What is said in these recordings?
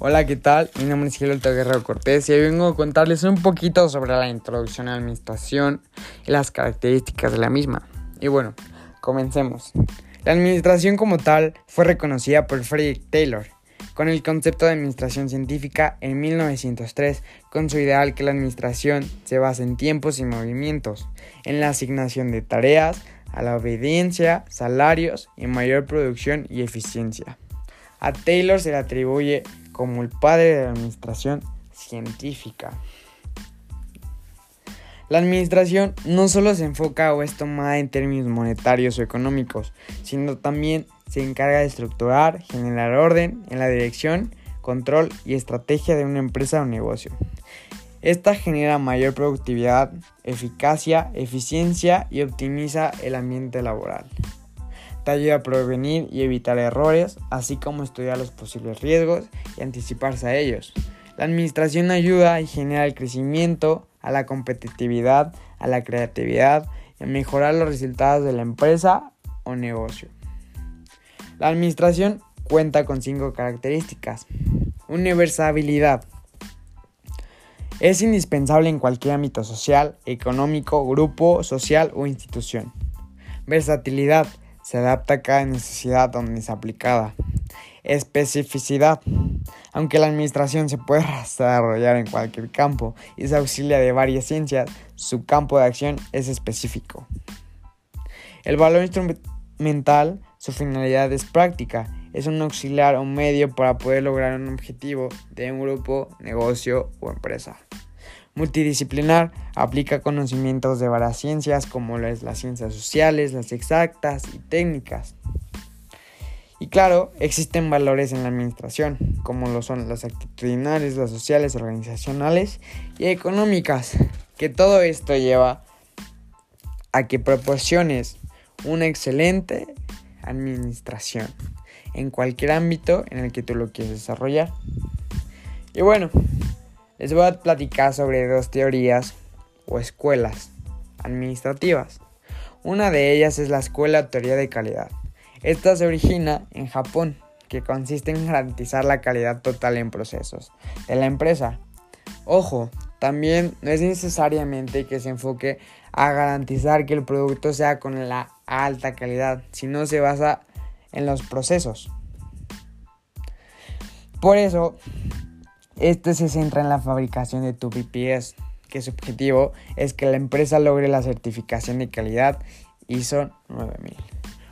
Hola, ¿qué tal? Mi nombre es Gilberto Guerrero Cortés y hoy vengo a contarles un poquito sobre la introducción a la administración y las características de la misma. Y bueno, comencemos. La administración como tal fue reconocida por Frederick Taylor con el concepto de administración científica en 1903, con su ideal que la administración se basa en tiempos y movimientos, en la asignación de tareas, a la obediencia, salarios y mayor producción y eficiencia. A Taylor se le atribuye como el padre de la administración científica. La administración no solo se enfoca o es tomada en términos monetarios o económicos, sino también se encarga de estructurar, generar orden en la dirección, control y estrategia de una empresa o negocio. Esta genera mayor productividad, eficacia, eficiencia y optimiza el ambiente laboral ayuda a prevenir y evitar errores, así como estudiar los posibles riesgos y anticiparse a ellos. La administración ayuda y genera el crecimiento, a la competitividad, a la creatividad y a mejorar los resultados de la empresa o negocio. La administración cuenta con cinco características. Universabilidad. Es indispensable en cualquier ámbito social, económico, grupo, social o institución. Versatilidad se adapta a cada necesidad donde es aplicada. Especificidad. Aunque la administración se puede desarrollar en cualquier campo y se auxilia de varias ciencias, su campo de acción es específico. El valor instrumental, su finalidad es práctica, es un auxiliar o medio para poder lograr un objetivo de un grupo, negocio o empresa. Multidisciplinar aplica conocimientos de varias ciencias como las ciencias sociales, las exactas y técnicas. Y claro, existen valores en la administración, como lo son las actitudinales, las sociales, organizacionales y económicas, que todo esto lleva a que proporciones una excelente administración en cualquier ámbito en el que tú lo quieras desarrollar. Y bueno, les voy a platicar sobre dos teorías o escuelas administrativas. Una de ellas es la escuela teoría de calidad. Esta se origina en Japón, que consiste en garantizar la calidad total en procesos de la empresa. Ojo, también no es necesariamente que se enfoque a garantizar que el producto sea con la alta calidad, sino se basa en los procesos. Por eso, este se centra en la fabricación de tu BPS, que su objetivo es que la empresa logre la certificación de calidad ISO 9000.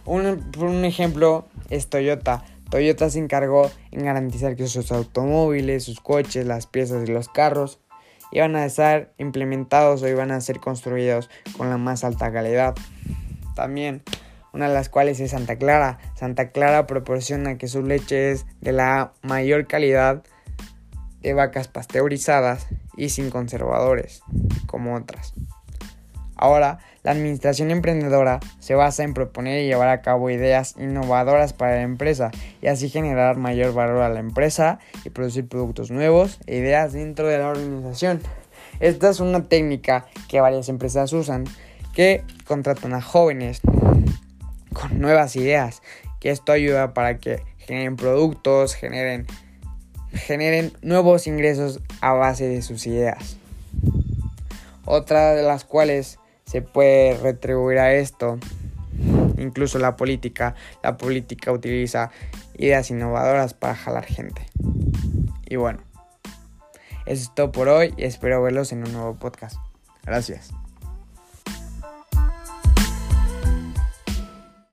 Un, un ejemplo es Toyota. Toyota se encargó en garantizar que sus automóviles, sus coches, las piezas y los carros iban a estar implementados o iban a ser construidos con la más alta calidad. También una de las cuales es Santa Clara. Santa Clara proporciona que su leche es de la mayor calidad de vacas pasteurizadas y sin conservadores, como otras. Ahora, la administración emprendedora se basa en proponer y llevar a cabo ideas innovadoras para la empresa y así generar mayor valor a la empresa y producir productos nuevos e ideas dentro de la organización. Esta es una técnica que varias empresas usan que contratan a jóvenes con nuevas ideas, que esto ayuda para que generen productos, generen generen nuevos ingresos a base de sus ideas. Otra de las cuales se puede retribuir a esto, incluso la política. La política utiliza ideas innovadoras para jalar gente. Y bueno, eso es todo por hoy y espero verlos en un nuevo podcast. Gracias.